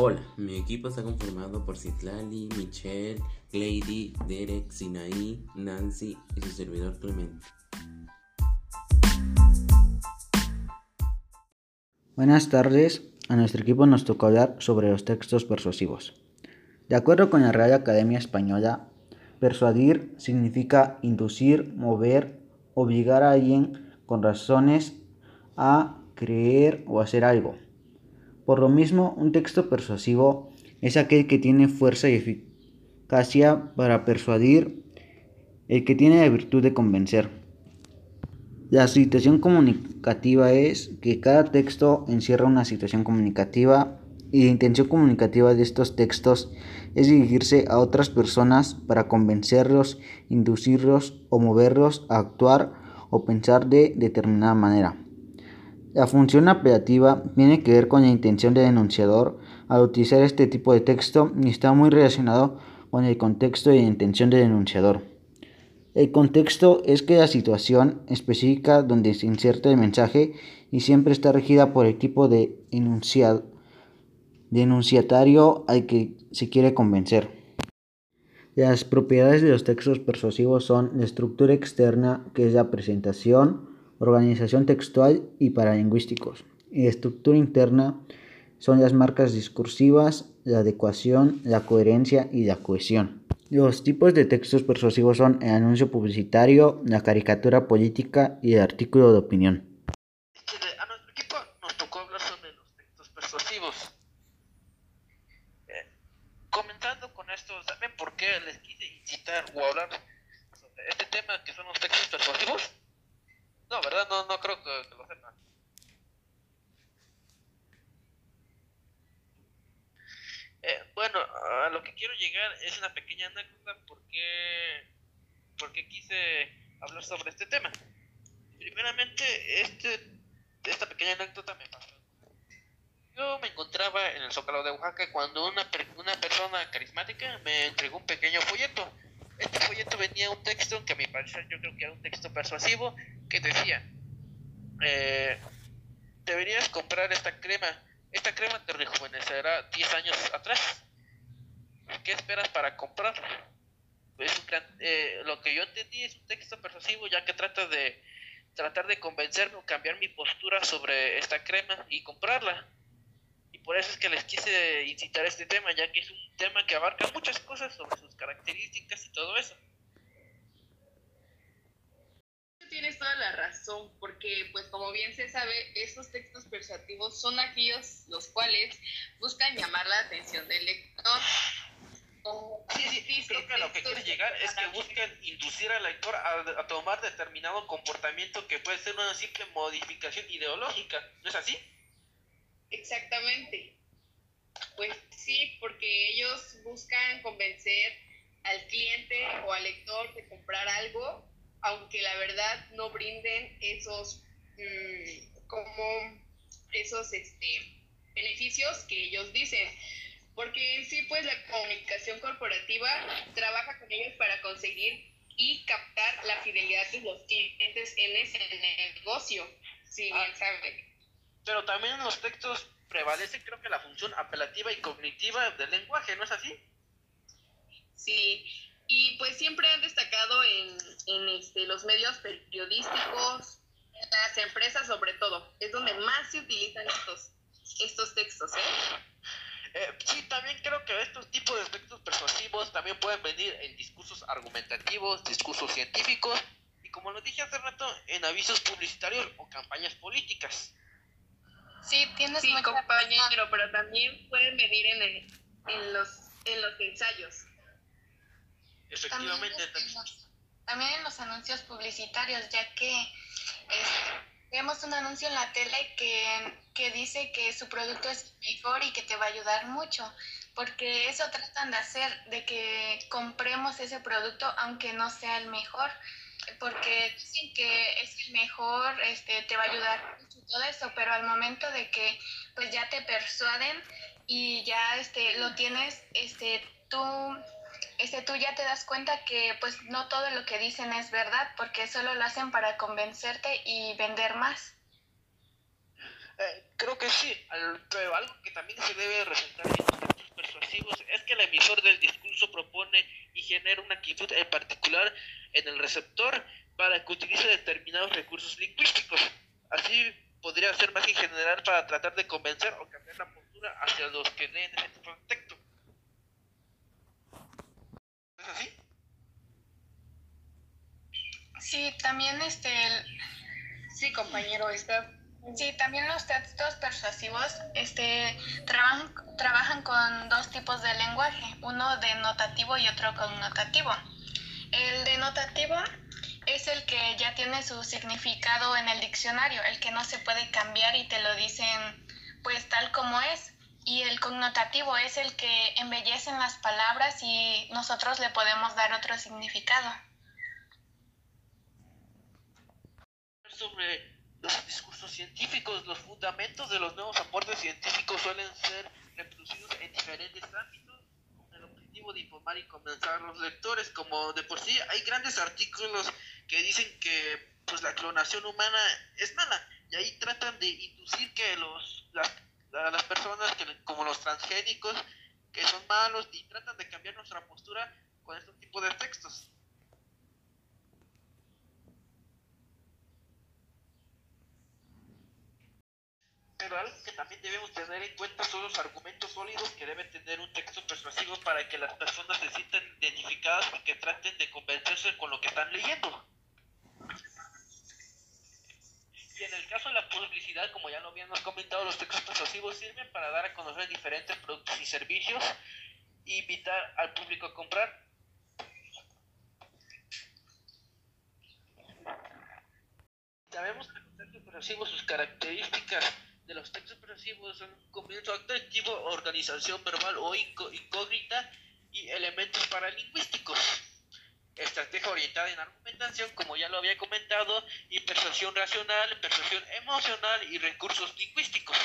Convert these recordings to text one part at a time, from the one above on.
Hola, mi equipo está conformado por Citlali, Michelle, Lady, Derek, Sinaí, Nancy y su servidor Clemente. Buenas tardes, a nuestro equipo nos tocó hablar sobre los textos persuasivos. De acuerdo con la Real Academia Española, persuadir significa inducir, mover, obligar a alguien con razones a creer o hacer algo. Por lo mismo, un texto persuasivo es aquel que tiene fuerza y eficacia para persuadir, el que tiene la virtud de convencer. La situación comunicativa es que cada texto encierra una situación comunicativa y la intención comunicativa de estos textos es dirigirse a otras personas para convencerlos, inducirlos o moverlos a actuar o pensar de determinada manera. La función apelativa tiene que ver con la intención del enunciador al utilizar este tipo de texto y está muy relacionado con el contexto y la intención del enunciador. El contexto es que la situación específica donde se inserta el mensaje y siempre está regida por el tipo de enunciado, de enunciatario al que se quiere convencer. Las propiedades de los textos persuasivos son la estructura externa, que es la presentación, organización textual y paralingüísticos. Y estructura interna son las marcas discursivas, la adecuación, la coherencia y la cohesión. Los tipos de textos persuasivos son el anuncio publicitario, la caricatura política y el artículo de opinión. A nuestro equipo nos tocó hablar sobre los textos persuasivos. Eh, comentando con esto, ¿saben por qué les quise incitar o hablar sobre este tema que son los textos persuasivos? No, ¿verdad? No, no creo que, lo sepan. Eh, bueno, a lo que quiero llegar es una pequeña anécdota porque, porque quise hablar sobre este tema. Primeramente, este, esta pequeña anécdota me pasó. Yo me encontraba en el Zócalo de Oaxaca cuando una, una persona carismática me entregó un pequeño folleto este folleto venía un texto que a mi parecer yo creo que era un texto persuasivo que decía, eh, deberías comprar esta crema, esta crema te rejuvenecerá 10 años atrás. ¿Qué esperas para comprarla? Eh, lo que yo entendí es un texto persuasivo ya que trata de tratar de convencerme o cambiar mi postura sobre esta crema y comprarla por eso es que les quise incitar este tema, ya que es un tema que abarca muchas cosas sobre sus características y todo eso. Tienes toda la razón, porque pues como bien se sabe, estos textos persuasivos son aquellos los cuales buscan llamar la atención del lector. Sí, sí, creo que lo que quiere llegar es que buscan inducir al lector a, a, tomar determinado comportamiento que puede ser una simple modificación ideológica, ¿no es así? Exactamente. Pues sí, porque ellos buscan convencer al cliente o al lector de comprar algo, aunque la verdad no brinden esos mm, como esos este, beneficios que ellos dicen. Porque en sí, pues la comunicación corporativa trabaja con ellos para conseguir y captar la fidelidad de los clientes en ese negocio, si bien ah. sabe pero también en los textos prevalece creo que la función apelativa y cognitiva del lenguaje, ¿no es así? Sí, y pues siempre han destacado en, en este, los medios periodísticos, en las empresas sobre todo, es donde más se utilizan estos, estos textos, ¿eh? Eh, sí, también creo que estos tipos de textos persuasivos también pueden venir en discursos argumentativos, discursos científicos y como lo dije hace rato, en avisos publicitarios o campañas políticas. Sí, tienes sí, compañero, pero también pueden medir en, en, los, en los ensayos. Efectivamente. También en, los, anuncios publicitarios, ya que este, vemos un anuncio en la tele que, que dice que su producto es mejor y que te va a ayudar mucho, porque eso tratan de hacer, de que compremos ese producto aunque no sea el mejor porque dicen que es el mejor, este, te va a ayudar mucho todo eso, pero al momento de que pues ya te persuaden y ya este, lo tienes, este, tú, este, tú ya te das cuenta que pues no todo lo que dicen es verdad, porque solo lo hacen para convencerte y vender más. Eh, creo que sí, pero algo que también se debe resaltar en los textos persuasivos es que el emisor del discurso propone y genera una actitud en particular en el receptor para que utilice determinados recursos lingüísticos. Así podría ser más en general para tratar de convencer o cambiar la postura hacia los que leen ese tipo de texto. Sí, también este... Sí, compañero, está Sí, también los textos persuasivos este, trabajan, trabajan con dos tipos de lenguaje, uno denotativo y otro connotativo. El denotativo es el que ya tiene su significado en el diccionario, el que no se puede cambiar y te lo dicen pues tal como es. Y el connotativo es el que embellecen las palabras y nosotros le podemos dar otro significado. Sobre los discursos científicos, los fundamentos de los nuevos aportes científicos suelen ser reproducidos en diferentes ámbitos con el objetivo de informar y convencer a los lectores. Como de por sí hay grandes artículos que dicen que pues la clonación humana es mala y ahí tratan de inducir que los las, las personas que, como los transgénicos que son malos y tratan de cambiar nuestra postura con este tipo de textos. Pero algo que también debemos tener en cuenta son los argumentos sólidos que debe tener un texto persuasivo para que las personas se sientan identificadas y que traten de convencerse con lo que están leyendo. Y en el caso de la publicidad, como ya lo habíamos comentado, los textos persuasivos sirven para dar a conocer diferentes productos y servicios e invitar al público a comprar. Sabemos que los textos persuasivos, sus características de los textos expresivos son un comienzo activo, organización verbal o incógnita y elementos paralingüísticos. Estrategia orientada en argumentación, como ya lo había comentado, y persuasión racional, persuasión emocional y recursos lingüísticos.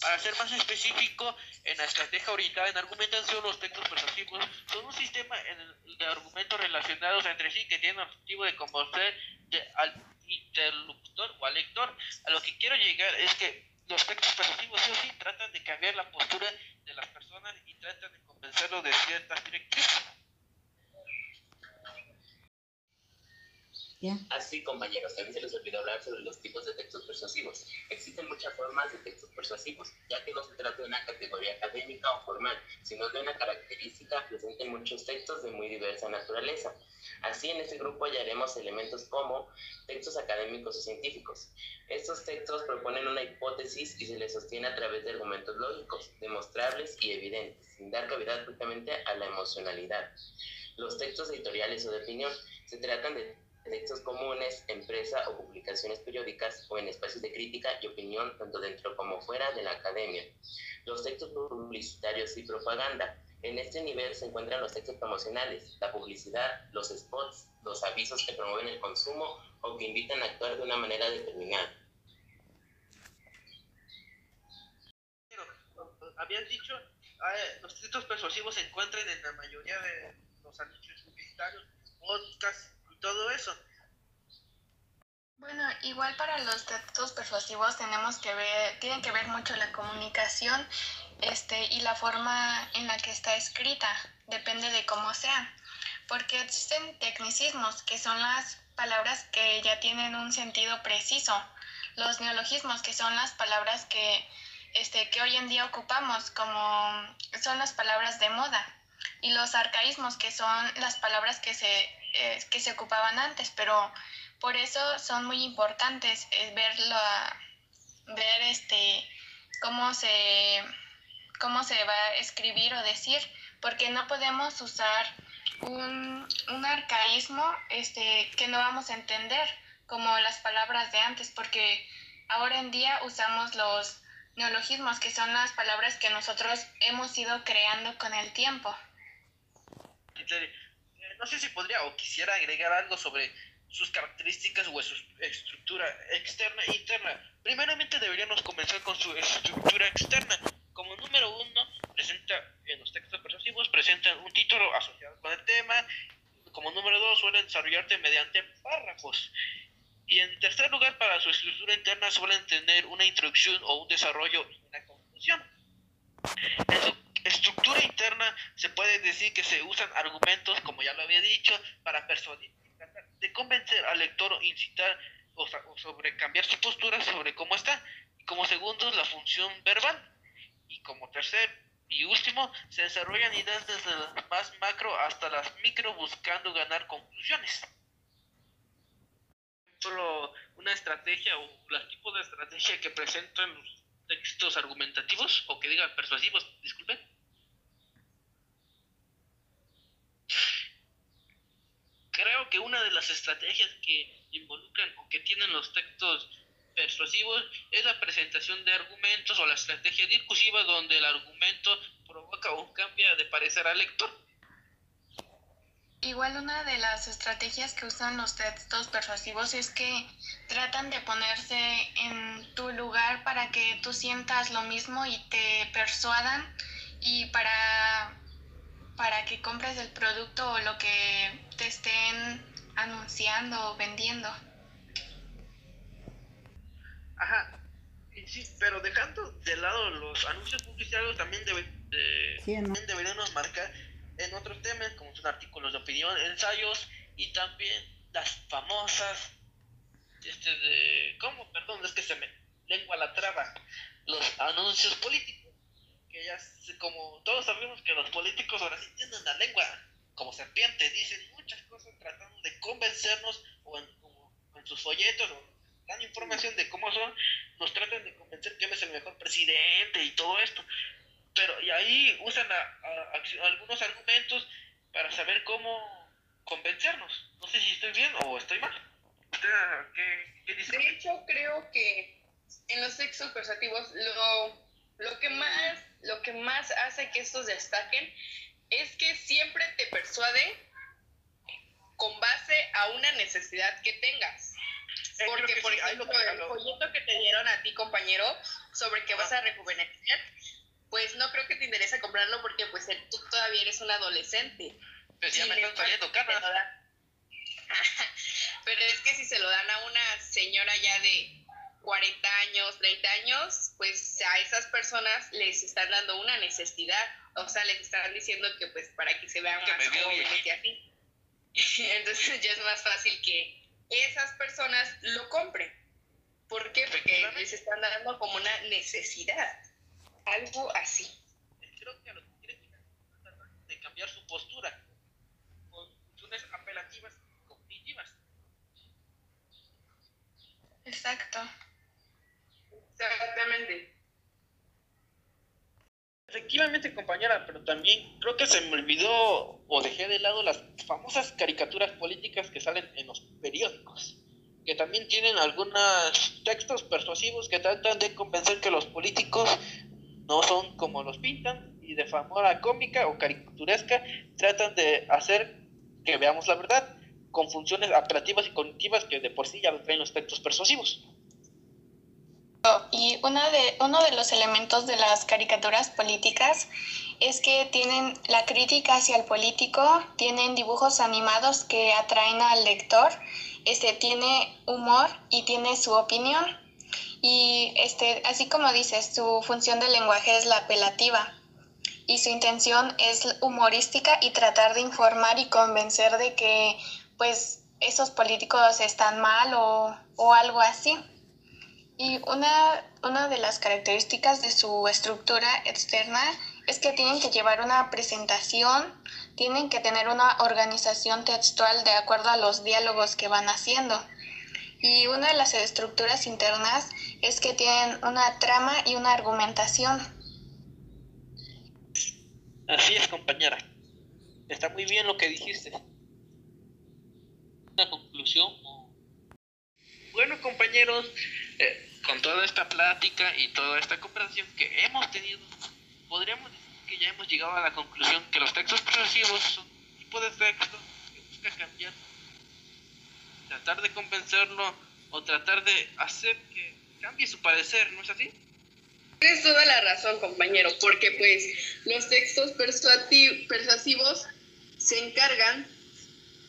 Para ser más específico, en la estrategia orientada en argumentación, los textos persuasivos son un sistema de argumentos relacionados entre sí que tienen el objetivo de convencer al interlocutor o al lector. A lo que quiero llegar es que los textos persuasivos sí o sí tratan de cambiar la postura de las personas y tratan de convencerlos de ciertas directrices. Así, compañeros, también se les olvidó hablar sobre los tipos de textos persuasivos. Existen muchas formas de textos persuasivos, ya que no se trata de una categoría académica o formal, sino de una característica presente en muchos textos de muy diversa naturaleza. Así, en este grupo hallaremos elementos como textos académicos o científicos. Estos textos proponen una hipótesis y se les sostiene a través de argumentos lógicos, demostrables y evidentes, sin dar cabida justamente a la emocionalidad. Los textos editoriales o de opinión se tratan de textos comunes, empresa o publicaciones periódicas o en espacios de crítica y opinión tanto dentro como fuera de la academia. Los textos publicitarios y propaganda. En este nivel se encuentran los textos promocionales, la publicidad, los spots, los avisos que promueven el consumo o que invitan a actuar de una manera determinada. Habían dicho, los textos persuasivos se encuentran en la mayoría de los anuncios publicitarios, podcasts, todo eso. Bueno, igual para los textos persuasivos tenemos que ver, tienen que ver mucho la comunicación este, y la forma en la que está escrita, depende de cómo sea, porque existen tecnicismos que son las palabras que ya tienen un sentido preciso, los neologismos que son las palabras que, este, que hoy en día ocupamos, como son las palabras de moda, y los arcaísmos que son las palabras que se eh, que se ocupaban antes, pero por eso son muy importantes eh, verlo, ver este, cómo, se, cómo se va a escribir o decir, porque no podemos usar un, un arcaísmo este, que no vamos a entender, como las palabras de antes, porque ahora en día usamos los neologismos, que son las palabras que nosotros hemos ido creando con el tiempo no sé si podría o quisiera agregar algo sobre sus características o su estructura externa e interna. Primeramente deberíamos comenzar con su estructura externa. Como número uno, presenta en los textos persuasivos, presentan un título asociado con el tema. Como número dos, suelen desarrollarte mediante párrafos. Y en tercer lugar, para su estructura interna suelen tener una introducción o un desarrollo y una conclusión. En estructura interna se puede decir que se usan argumentos, como ya lo había dicho, para persuadir, de convencer al lector o incitar o, sobre cambiar su postura sobre cómo está. Y como segundo, la función verbal. Y como tercer y último, se desarrollan ideas desde las más macro hasta las micro buscando ganar conclusiones. Solo una estrategia o los tipos de estrategia que presentan los textos argumentativos o que digan persuasivos, disculpen. Creo que una de las estrategias que involucran o que tienen los textos persuasivos es la presentación de argumentos o la estrategia discursiva donde el argumento provoca o cambia de parecer al lector. Igual una de las estrategias que usan los textos persuasivos es que tratan de ponerse en tu lugar para que tú sientas lo mismo y te persuadan y para, para que compres el producto o lo que te anunciando o vendiendo. Ajá. Sí, pero dejando de lado los anuncios publicitarios, también, debe, también deberíamos marcar en otros temas, como son artículos de opinión, ensayos y también las famosas, este de, ¿cómo? Perdón, es que se me lengua la traba, los anuncios políticos, que ya, como todos sabemos que los políticos ahora sí tienen la lengua como serpiente, dicen muchas cosas tratando de convencernos o en, en sus folletos o dan información de cómo son, nos tratan de convencer que él es el mejor presidente y todo esto. Pero y ahí usan algunos argumentos para saber cómo convencernos. No sé si estoy bien o estoy mal. ¿Qué, dice? De hecho, creo que en los textos persuasivos lo, lo, que más, lo que más hace que estos destaquen es que siempre te persuade con base a una necesidad que tengas. Porque, por ejemplo, el folleto que te dieron a ti, compañero, sobre que vas a rejuvenecer, pues no creo que te interesa comprarlo porque pues tú todavía eres un adolescente. Pero ya me Pero es que si se lo dan a una señora ya de 40 años, 30 años, pues a esas personas les están dando una necesidad. O sea, les están diciendo que pues para que se vean más jóvenes y así. Entonces ya es más fácil que esas personas lo compren. ¿Por qué? Porque les están dando como una necesidad. Algo así. Creo que a lo que quieren de cambiar su postura con funciones apelativas y cognitivas. Exacto. Exactamente. Efectivamente, compañera, pero también creo que se me olvidó o dejé de lado las famosas caricaturas políticas que salen en los periódicos, que también tienen algunos textos persuasivos que tratan de convencer que los políticos no son como los pintan y de forma cómica o caricaturesca tratan de hacer que veamos la verdad con funciones apelativas y cognitivas que de por sí ya traen los textos persuasivos. Y una de, uno de los elementos de las caricaturas políticas es que tienen la crítica hacia el político, tienen dibujos animados que atraen al lector, este, tiene humor y tiene su opinión. Y este, así como dices, su función del lenguaje es la apelativa y su intención es humorística y tratar de informar y convencer de que pues esos políticos están mal o, o algo así. Y una, una de las características de su estructura externa es que tienen que llevar una presentación, tienen que tener una organización textual de acuerdo a los diálogos que van haciendo. Y una de las estructuras internas es que tienen una trama y una argumentación. Así es, compañera. Está muy bien lo que dijiste. Una conclusión. Bueno, compañeros, eh, con toda esta plática y toda esta conversación que hemos tenido, podríamos decir que ya hemos llegado a la conclusión que los textos progresivos son un tipo de texto que busca cambiar, tratar de convencerlo o tratar de hacer que cambie su parecer, ¿no es así? Tienes toda la razón, compañero, porque pues los textos persuasivos se encargan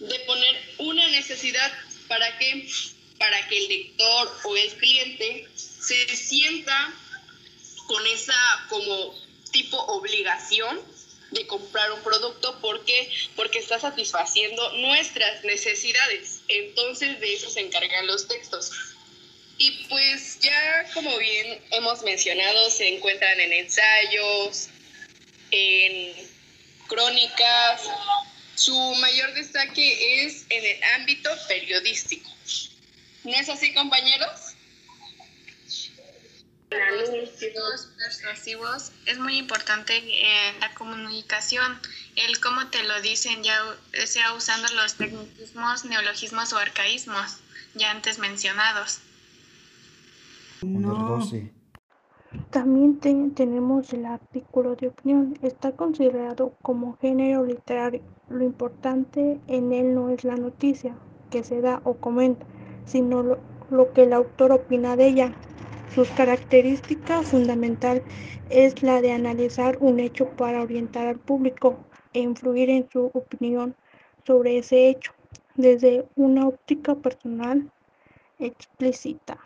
de poner una necesidad para que para que el lector o el cliente se sienta con esa como tipo obligación de comprar un producto porque porque está satisfaciendo nuestras necesidades. Entonces de eso se encargan los textos. Y pues ya como bien hemos mencionado, se encuentran en ensayos, en crónicas. Su mayor destaque es en el ámbito periodístico. ¿No es así, compañeros? Los persuasivos es muy importante en la comunicación, el cómo te lo dicen, ya sea usando los tecnicismos, neologismos o arcaísmos ya antes mencionados. No. También tenemos el artículo de opinión. Está considerado como género literario. Lo importante en él no es la noticia que se da o comenta, sino lo, que el autor opina de ella. Su característica fundamental es la de analizar un hecho para orientar al público e influir en su opinión sobre ese hecho desde una óptica personal explícita.